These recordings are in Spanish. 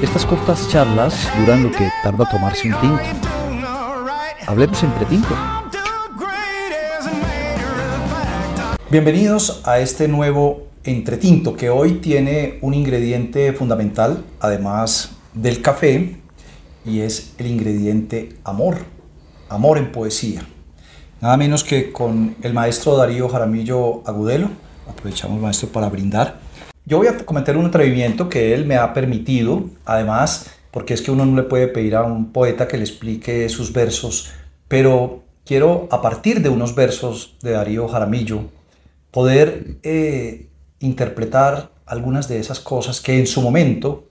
Estas cortas charlas duran lo que tarda tomarse un tinto. Hablemos entre tinto. Bienvenidos a este nuevo entretinto que hoy tiene un ingrediente fundamental, además del café, y es el ingrediente amor. Amor en poesía. Nada menos que con el maestro Darío Jaramillo Agudelo. Aprovechamos, maestro, para brindar. Yo voy a cometer un atrevimiento que él me ha permitido, además, porque es que uno no le puede pedir a un poeta que le explique sus versos, pero quiero, a partir de unos versos de Darío Jaramillo, poder eh, interpretar algunas de esas cosas que en su momento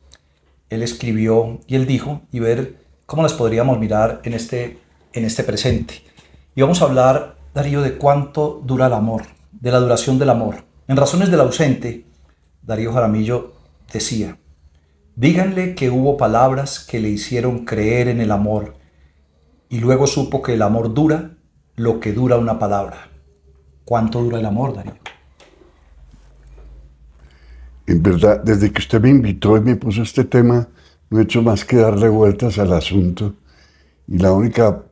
él escribió y él dijo y ver cómo las podríamos mirar en este, en este presente. Y vamos a hablar, Darío, de cuánto dura el amor, de la duración del amor. En Razones del Ausente, Darío Jaramillo decía, díganle que hubo palabras que le hicieron creer en el amor y luego supo que el amor dura lo que dura una palabra. ¿Cuánto dura el amor, Darío? En verdad, desde que usted me invitó y me puso este tema, no he hecho más que darle vueltas al asunto. Y la única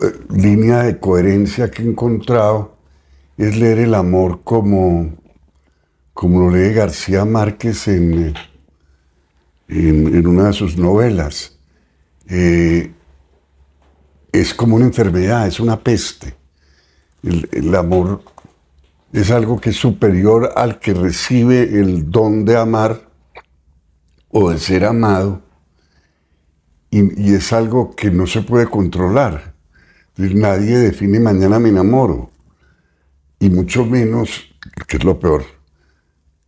eh, línea de coherencia que he encontrado es leer el amor como, como lo lee García Márquez en, en, una de sus novelas. Eh, es como una enfermedad, es una peste. El, amor es algo que es superior al que recibe el don de amar o de ser amado y, y es algo que no se puede controlar. Nadie define mañana me enamoro. Y mucho menos, que es lo peor,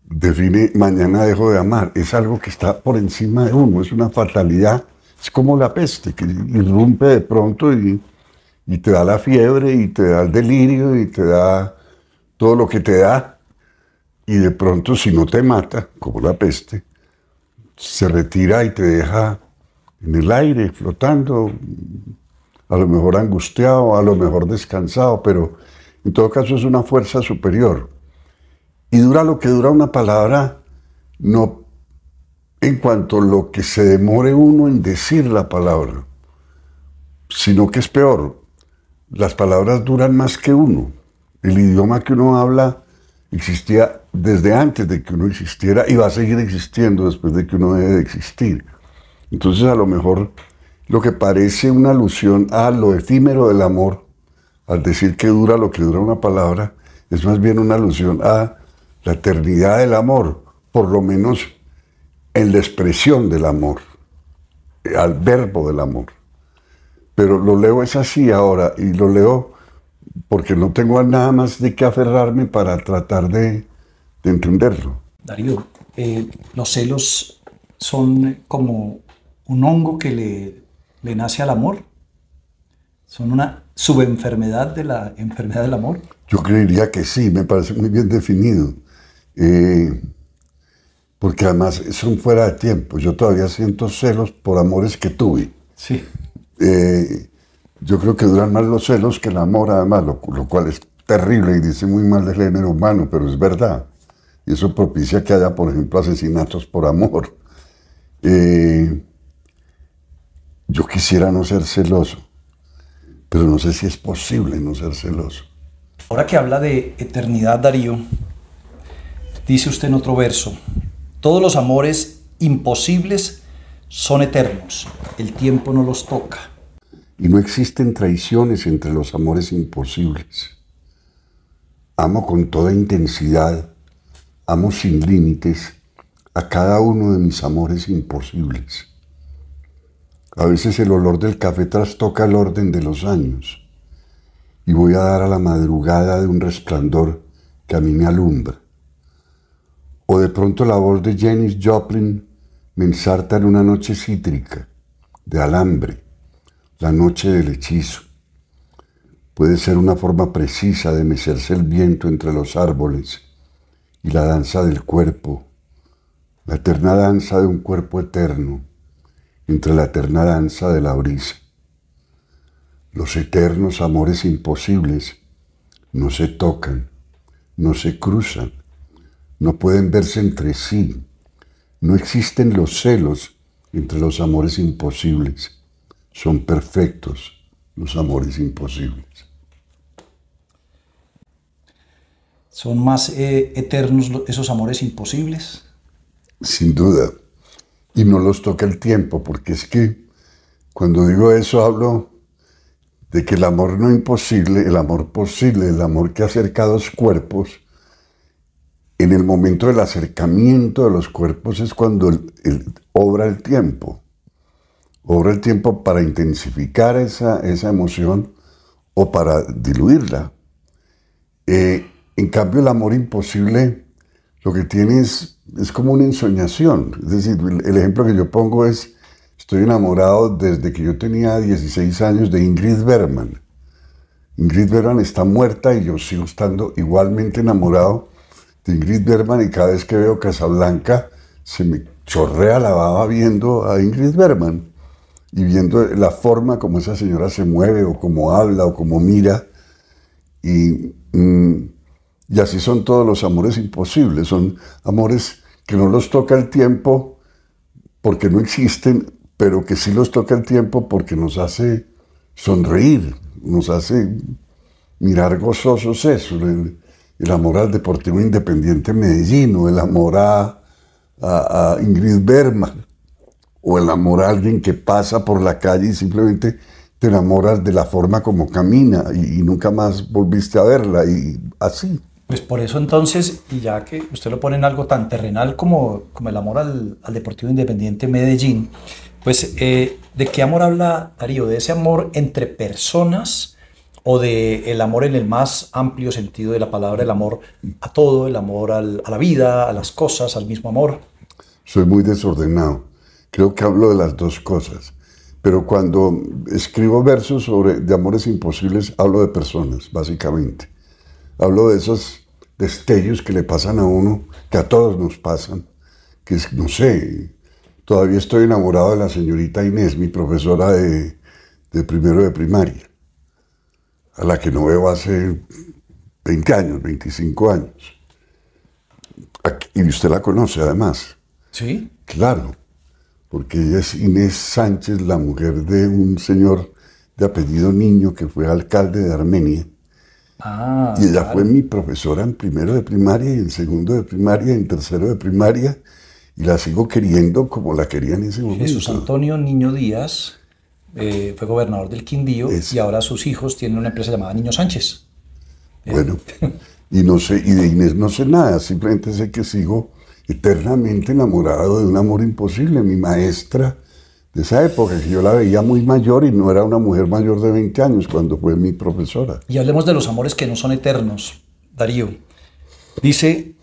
define mañana dejo de amar. Es algo que está por encima de uno, es una fatalidad. Es como la peste, que irrumpe de pronto y, y te da la fiebre y te da el delirio y te da todo lo que te da. Y de pronto, si no te mata, como la peste, se retira y te deja en el aire, flotando, a lo mejor angustiado, a lo mejor descansado, pero en todo caso es una fuerza superior. Y dura lo que dura una palabra, no en cuanto a lo que se demore uno en decir la palabra, sino que es peor. Las palabras duran más que uno. El idioma que uno habla existía desde antes de que uno existiera y va a seguir existiendo después de que uno deje de existir. Entonces a lo mejor lo que parece una alusión a lo efímero del amor, al decir que dura lo que dura una palabra, es más bien una alusión a la eternidad del amor, por lo menos en la expresión del amor, al verbo del amor. Pero lo leo es así ahora y lo leo porque no tengo nada más de qué aferrarme para tratar de, entenderlo. Darío, eh, los celos son como un hongo que le le nace al amor? ¿Son una subenfermedad de la enfermedad del amor? Yo creería que sí, me parece muy bien definido. Eh, porque además son fuera de tiempo. Yo todavía siento celos por amores que tuve. Sí. Eh, yo creo que duran más los celos que el amor, además, lo, cual es terrible y dice muy mal del género humano, pero es verdad. Y eso propicia que haya, por ejemplo, asesinatos por amor. Eh, yo quisiera no ser celoso, pero no sé si es posible no ser celoso. Ahora que habla de eternidad, Darío, dice usted en otro verso, todos los amores imposibles son eternos, el tiempo no los toca. Y no existen traiciones entre los amores imposibles. Amo con toda intensidad, amo sin límites a cada uno de mis amores imposibles. A veces el olor del café trastoca el orden de los años y voy a dar a la madrugada de un resplandor que a mí me alumbra. O de pronto la voz de Janis Joplin me ensarta en una noche cítrica, de alambre, la noche del hechizo. Puede ser una forma precisa de mecerse el viento entre los árboles y la danza del cuerpo, la eterna danza de un cuerpo eterno entre la eterna danza de la brisa. Los eternos amores imposibles no se tocan, no se cruzan, no pueden verse entre sí, no existen los celos entre los amores imposibles. Son perfectos los amores imposibles. ¿Son más eh, eternos esos amores imposibles? Sin duda. Y no los toca el tiempo, porque es que cuando digo eso hablo de que el amor no imposible, el amor posible, el amor que acerca a dos cuerpos, en el momento del acercamiento de los cuerpos es cuando obra el tiempo. Obra el tiempo para intensificar esa, esa emoción o para diluirla. Eh, en cambio, el amor imposible lo que tiene es, es como una ensoñación. Es decir, el, ejemplo que yo pongo es, estoy enamorado desde que yo tenía 16 años de Ingrid Bergman. Ingrid Bergman está muerta y yo sigo estando igualmente enamorado Ingrid Bergman y cada vez que veo Casablanca se me chorrea la baba viendo a Ingrid Bergman y viendo la forma como esa señora se mueve o como habla o como mira. Y, mm, y así son todos los amores imposibles, son amores que no los toca el tiempo porque no existen, pero que sí los toca el tiempo porque nos hace sonreír, nos hace mirar gozosos eso, el, amor al Deportivo Independiente Medellín, o el amor a, a- Ingrid Bergman, o el amor a alguien que pasa por la calle y simplemente te enamoras de la forma como camina y, nunca más volviste a verla y así. Pues por eso entonces, y ya que usted lo pone en algo tan terrenal como, como el amor al, al Deportivo Independiente Medellín, pues eh, ¿de qué amor habla Darío? ¿De ese amor entre personas o de el amor en el más amplio sentido de la palabra, el amor a todo, el amor a la vida, a las cosas, al mismo amor? Soy muy desordenado. Creo que hablo de las dos cosas. Pero cuando escribo versos sobre de amores imposibles, hablo de personas, básicamente. Hablo de esos destellos que le pasan a uno, que a todos nos pasan, que es, no sé, todavía estoy enamorado de la señorita Inés, mi profesora de primero de primaria, a la que no veo hace 20 años, 25 años. Aquí- Y usted la conoce además. Sí. Claro, porque ella es Inés Sánchez, la mujer de un señor de apellido Niño que fue alcalde de Armenia. Ah, Y ella claro. fue mi profesora en primero de primaria y en segundo de primaria y en tercero de primaria. Y la sigo queriendo como la quería en ese momento. Jesús Antonio Niño Díaz eh, fue gobernador del Quindío Es- y ahora sus hijos tienen una empresa llamada Niño Sánchez. Bueno, y no sé, y de Inés no sé nada, simplemente sé que sigo eternamente enamorado de un amor imposible, mi maestra de esa época, que yo la veía muy mayor y no era una mujer mayor de 20 años cuando fue mi profesora. Y hablemos de los amores que no son eternos. Darío, dice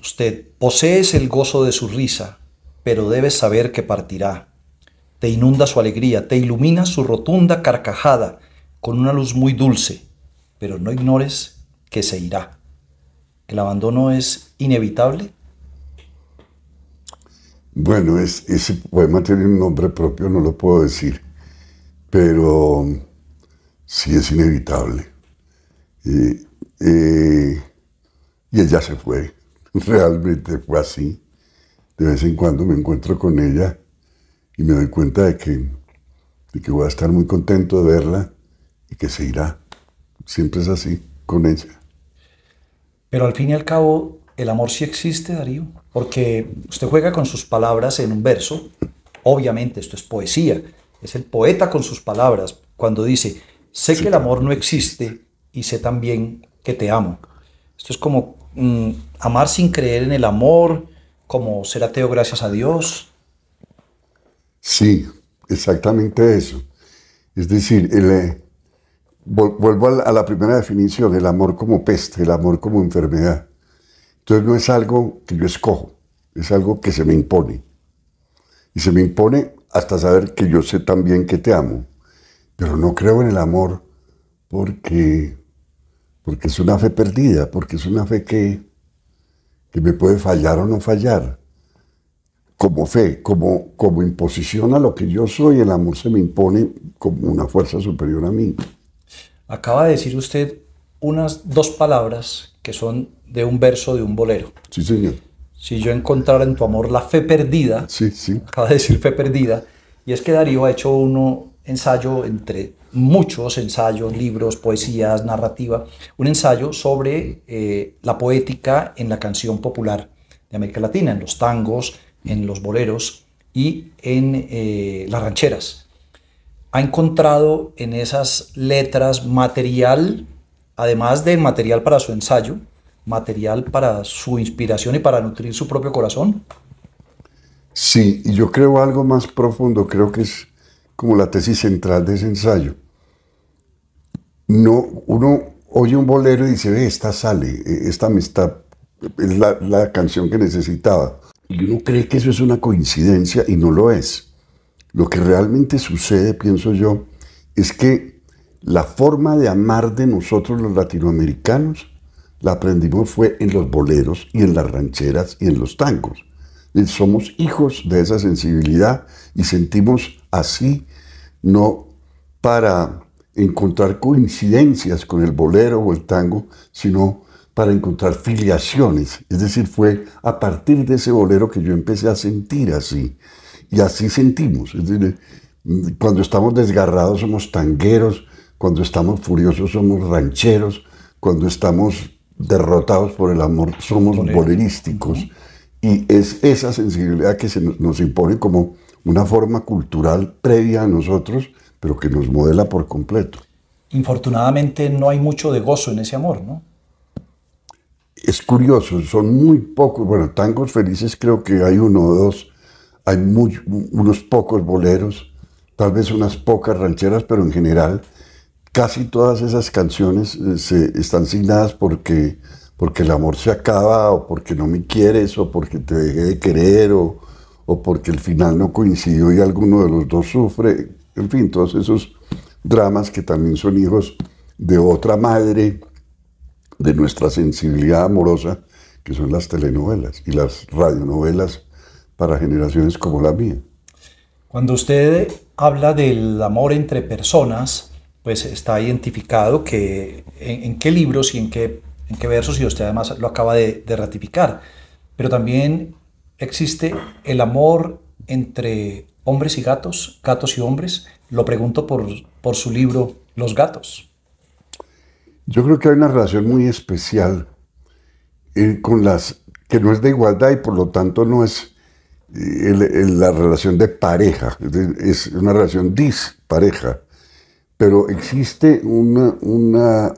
usted, posees el gozo de su risa, pero debes saber que partirá. Te inunda su alegría, te ilumina su rotunda carcajada con una luz muy dulce, pero no ignores que se irá. ¿El abandono es inevitable? Bueno, es, ese poema tiene un nombre propio, no lo puedo decir, pero sí es inevitable. Y ella se fue, realmente fue así. De vez en cuando me encuentro con ella y me doy cuenta de que, de que voy a estar muy contento de verla y que se irá. Siempre es así con ella. Pero al fin y al cabo, el amor sí existe, Darío, porque usted juega con sus palabras en un verso. Obviamente, esto es poesía. Es el poeta con sus palabras cuando dice, sé que el amor no existe y sé también que te amo. Esto es como mm, amar sin creer en el amor, como ser ateo gracias a Dios. Sí, exactamente eso. Es decir, eh, vuelvo a la, a la primera definición, el amor como peste, el amor como enfermedad. Entonces no es algo que yo escojo, es algo que se me impone. Y se me impone hasta saber que yo sé también que te amo. Pero no creo en el amor porque, porque es una fe perdida, porque es una fe que, que me puede fallar o no fallar como fe, como, como imposición a lo que yo soy, el amor se me impone como una fuerza superior a mí. Acaba de decir usted unas dos palabras que son de un verso de un bolero. Sí, señor. si yo encontrara en tu amor la fe perdida, sí, sí. acaba de decir fe perdida, y es que Darío ha hecho un ensayo entre muchos ensayos, libros, poesías, narrativa, un ensayo sobre eh, la poética en la canción popular de América Latina, en los tangos, en los boleros y en eh, las rancheras. Ha encontrado en esas letras material, además de material para su ensayo, material para su inspiración y para nutrir su propio corazón? Sí, y yo creo algo más profundo, creo que es como la tesis central de ese ensayo. No, uno oye un bolero y dice, ve, esta sale, e, esta me está, es la, la canción que necesitaba. Y uno cree que eso es una coincidencia y no lo es. Lo que realmente sucede, pienso yo, es que la forma de amar de nosotros los latinoamericanos la aprendimos fue en los boleros y en las rancheras y en los tangos. Somos hijos de esa sensibilidad y sentimos así, no para encontrar coincidencias con el bolero o el tango, sino para encontrar filiaciones. Es decir, fue a partir de ese bolero que yo empecé a sentir así. Y así sentimos. Es decir, cuando estamos desgarrados somos tangueros, cuando estamos furiosos somos rancheros, cuando estamos derrotados por el amor, somos bolerísticos. Y es esa sensibilidad que se nos impone como una forma cultural previa a nosotros, pero que nos modela por completo. Infortunadamente no hay mucho de gozo en ese amor, ¿no? Es curioso, son muy pocos, bueno, tangos felices creo que hay uno o dos, hay unos pocos boleros, tal vez unas pocas rancheras, pero en general casi todas esas canciones eh, se, están signadas porque, porque el amor se acaba o porque no me quieres o porque te dejé de querer o, o porque el final no coincidió y alguno de los dos sufre. En fin, todos esos dramas que también son hijos de otra madre, de nuestra sensibilidad amorosa, que son las telenovelas y las radionovelas para generaciones como la mía. Cuando usted habla del amor entre personas, pues está identificado que en, qué libros y en qué, en qué versos, y usted además lo acaba de, ratificar, pero también existe el amor entre hombres y gatos, gatos y hombres. Lo pregunto por, por su libro Los gatos. Yo creo que hay una relación muy especial eh, con las que no es de igualdad y por lo tanto no es eh, la relación de pareja, es una relación dispareja pero existe una, una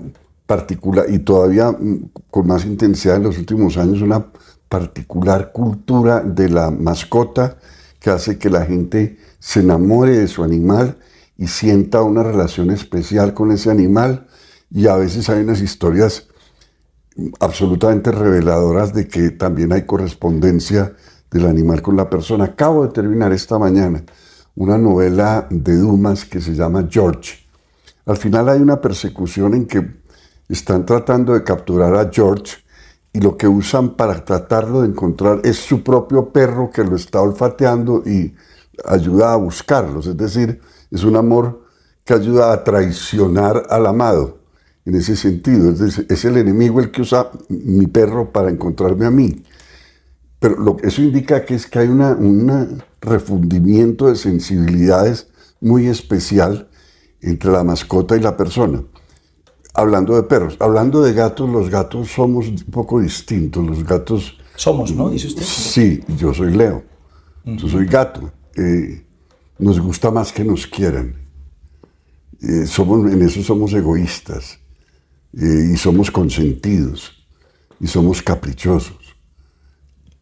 particular, y todavía mm, con más intensidad en los últimos años, una particular cultura de la mascota que hace que la gente se enamore de su animal y sienta una relación especial con ese animal. Y a veces hay unas historias absolutamente reveladoras de que también hay correspondencia del animal con la persona. Acabo de terminar esta mañana una novela de Dumas que se llama George al final hay una persecución en que están tratando de capturar a George y lo que usan para tratarlo de encontrar es su propio perro que lo está olfateando y ayuda a buscarlos. Es decir, es un amor que ayuda a traicionar al amado en ese sentido. Es, el enemigo el que usa mi perro para encontrarme a mí. Pero lo, eso indica que es que hay un refundimiento de sensibilidades muy especial entre la mascota y la persona. Hablando de perros, hablando de gatos, los gatos somos un poco distintos. Los gatos... Somos, ¿no? Dice usted. Sí, yo soy Leo. Yo soy gato. Eh, nos gusta más que nos quieran. Eh, somos, en eso somos egoístas. Eh, y somos consentidos. Y somos caprichosos.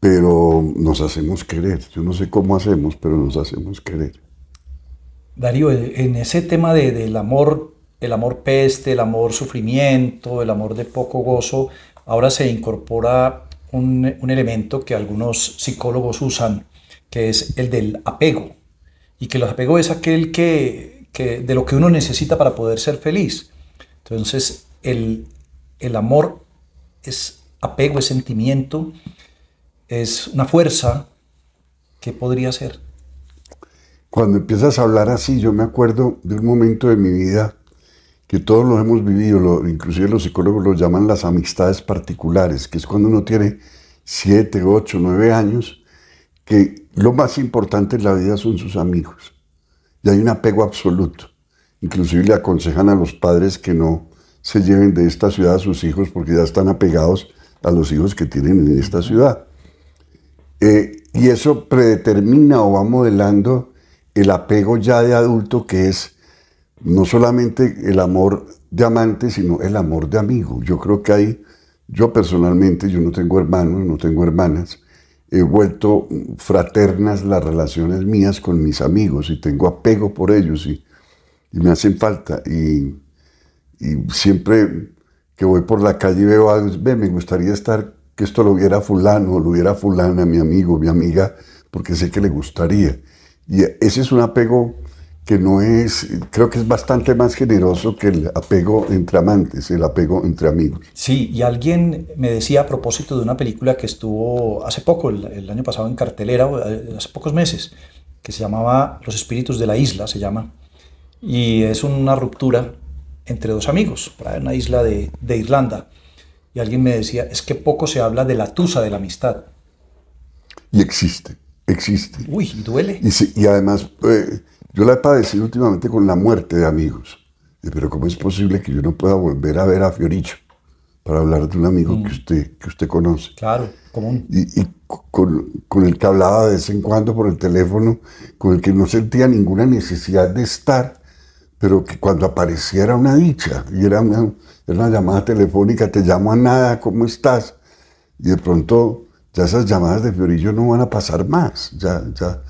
Pero nos hacemos querer. Yo no sé cómo hacemos, pero nos hacemos querer. Darío, en ese tema de, del amor, el amor peste, el amor sufrimiento, el amor de poco gozo, ahora se incorpora un, un elemento que algunos psicólogos usan, que es el del apego. Y que el apego es aquel que, que de lo que uno necesita para poder ser feliz. Entonces, el, el amor es apego, es sentimiento, es una fuerza que podría ser. Cuando empiezas a hablar así, yo me acuerdo de un momento de mi vida que todos lo hemos vivido, lo, inclusive los psicólogos lo llaman las amistades particulares, que es cuando uno tiene siete, ocho, nueve años, que lo más importante en la vida son sus amigos. Y hay un apego absoluto. Inclusive le aconsejan a los padres que no se lleven de esta ciudad a sus hijos porque ya están apegados a los hijos que tienen en esta ciudad. Eh, y eso predetermina o va modelando el apego ya de adulto que es no solamente el amor de amante, sino el amor de amigo. Yo creo que hay, yo personalmente, yo no tengo hermanos, no tengo hermanas, he vuelto fraternas las relaciones mías con mis amigos y tengo apego por ellos y, me hacen falta. Y, siempre que voy por la calle y veo algo, ve, me gustaría estar, que esto lo viera fulano, lo viera fulana, mi amigo, mi amiga, porque sé que le gustaría. Y ese es un apego que no es, creo que es bastante más generoso que el apego entre amantes, el apego entre amigos. Sí, y alguien me decía a propósito de una película que estuvo hace poco, el, año pasado en cartelera, eh, hace pocos meses, que se llamaba Los Espíritus de la Isla, se llama, y es una ruptura entre dos amigos, para una isla de, de Irlanda. Y alguien me decía, es que poco se habla de la tusa de la amistad. Y existe, existe. Uy, y duele. Y, y además... Eh, yo la he padecido últimamente con la muerte de amigos. Pero ¿cómo es posible que yo no pueda volver a ver a Fioricho para hablar de un amigo que, mm. usted, que usted conoce? Claro, común. Y, y con, con, el que hablaba de vez en cuando por el teléfono, con el que no sentía ninguna necesidad de estar, pero que cuando apareciera una dicha, y era una, era una llamada telefónica, te llamo a nada, ¿cómo estás? Y de pronto ya esas llamadas de Fiorillo no van a pasar más, ya, ya,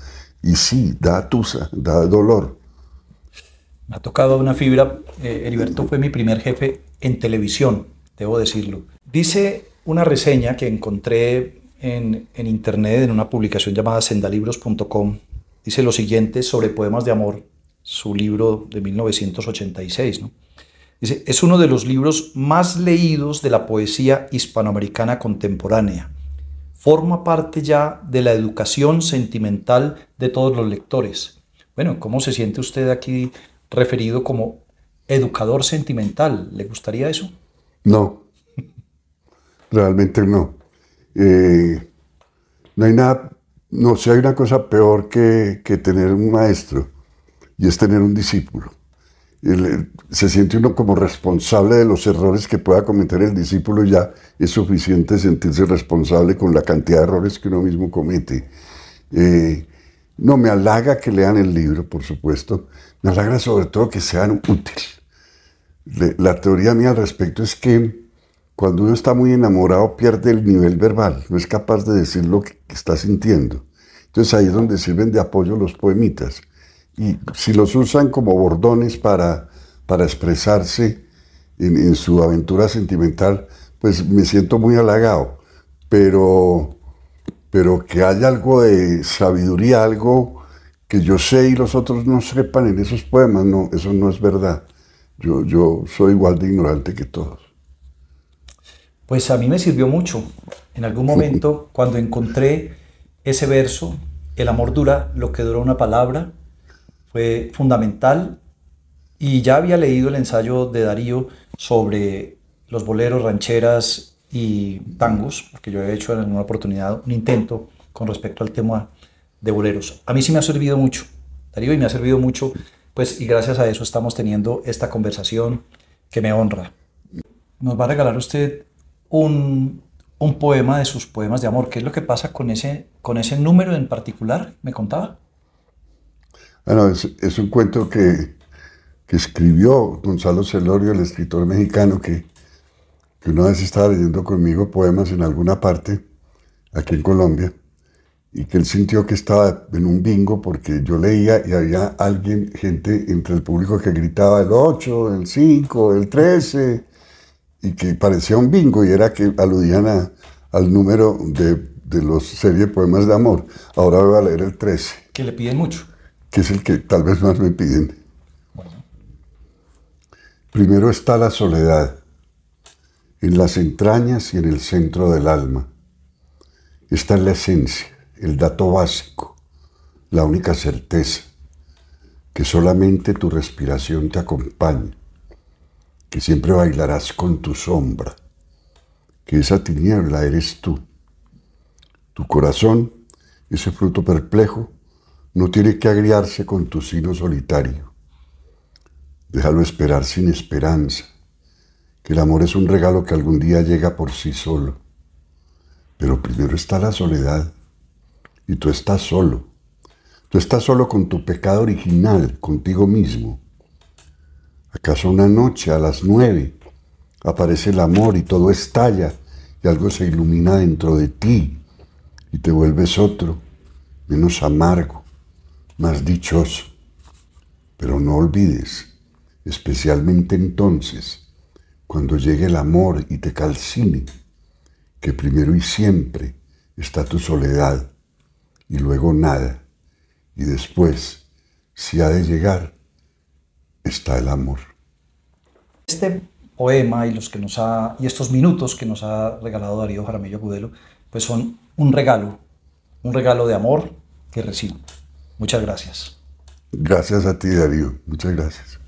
y sí, da tusa, da dolor. Me ha tocado una fibra. Eh, Heriberto fue mi primer jefe en televisión, debo decirlo. Dice una reseña que encontré en, en internet, en una publicación llamada sendalibros.com, dice lo siguiente sobre Poemas de Amor, su libro de 1986. ¿no? Dice, es uno de los libros más leídos de la poesía hispanoamericana contemporánea forma parte ya de la educación sentimental de todos los lectores. Bueno, ¿cómo se siente usted aquí referido como educador sentimental? ¿Le gustaría eso? No, realmente no. Eh, no hay nada, no, si hay una cosa peor que, que tener un maestro y es tener un discípulo se siente uno como responsable de los errores que pueda cometer el discípulo, ya es suficiente sentirse responsable con la cantidad de errores que uno mismo comete. Eh, no, me halaga que lean el libro, por supuesto, me halaga sobre todo que sean útiles. La teoría mía al respecto es que cuando uno está muy enamorado pierde el nivel verbal, no es capaz de decir lo que está sintiendo. Entonces ahí es donde sirven de apoyo los poemitas y si los usan como bordones para, para expresarse en, su aventura sentimental, pues me siento muy halagado. Pero, pero que haya algo de sabiduría, algo que yo sé y los otros no sepan en esos poemas, no, eso no es verdad. Yo, yo soy igual de ignorante que todos. Pues a mí me sirvió mucho. En algún momento, cuando encontré ese verso, el amor dura lo que dura una palabra, fue fundamental y ya había leído el ensayo de Darío sobre los boleros, rancheras y tangos, porque yo he hecho en alguna oportunidad un intento con respecto al tema de boleros. A mí sí me ha servido mucho, Darío, y me ha servido mucho, pues, y gracias a eso estamos teniendo esta conversación que me honra. Nos va a regalar usted un, un poema de sus poemas de amor. ¿Qué es lo que pasa con ese, con ese número en particular? ¿Me contaba? Bueno, es, un cuento que, escribió Gonzalo Celorio, el escritor mexicano, que, que una vez estaba leyendo conmigo poemas en alguna parte, aquí en Colombia, y que él sintió que estaba en un bingo porque yo leía y había alguien, gente entre el público que gritaba el 8, el 5, el 13, y que parecía un bingo y era que aludían al número de, de los serie poemas de amor. Ahora voy a leer el 13. Que le piden mucho que es el que tal vez más me piden. Primero está la soledad, en las entrañas y en el centro del alma. Está en la esencia, el dato básico, la única certeza, que solamente tu respiración te acompaña, que siempre bailarás con tu sombra, que esa tiniebla eres tú, Tu corazón, ese fruto perplejo, no tiene que agriarse con tu sino solitario. Déjalo esperar sin esperanza, que el amor es un regalo que algún día llega por sí solo. Pero primero está la soledad, y tú estás solo. Tú estás solo con tu pecado original, contigo mismo. ¿Acaso una noche a las nueve aparece el amor y todo estalla y algo se ilumina dentro de ti y te vuelves otro, menos amargo, más dichoso? Pero no olvides, especialmente entonces, cuando llegue el amor y te calcine, que primero y siempre está tu soledad y luego nada, y después, si ha de llegar, está el amor. Este poema y, los que nos ha, y estos minutos que nos ha regalado Darío Jaramillo Cudelo, pues son un regalo, un regalo de amor que recibo. Muchas gracias. Gracias a ti, Darío. Muchas gracias.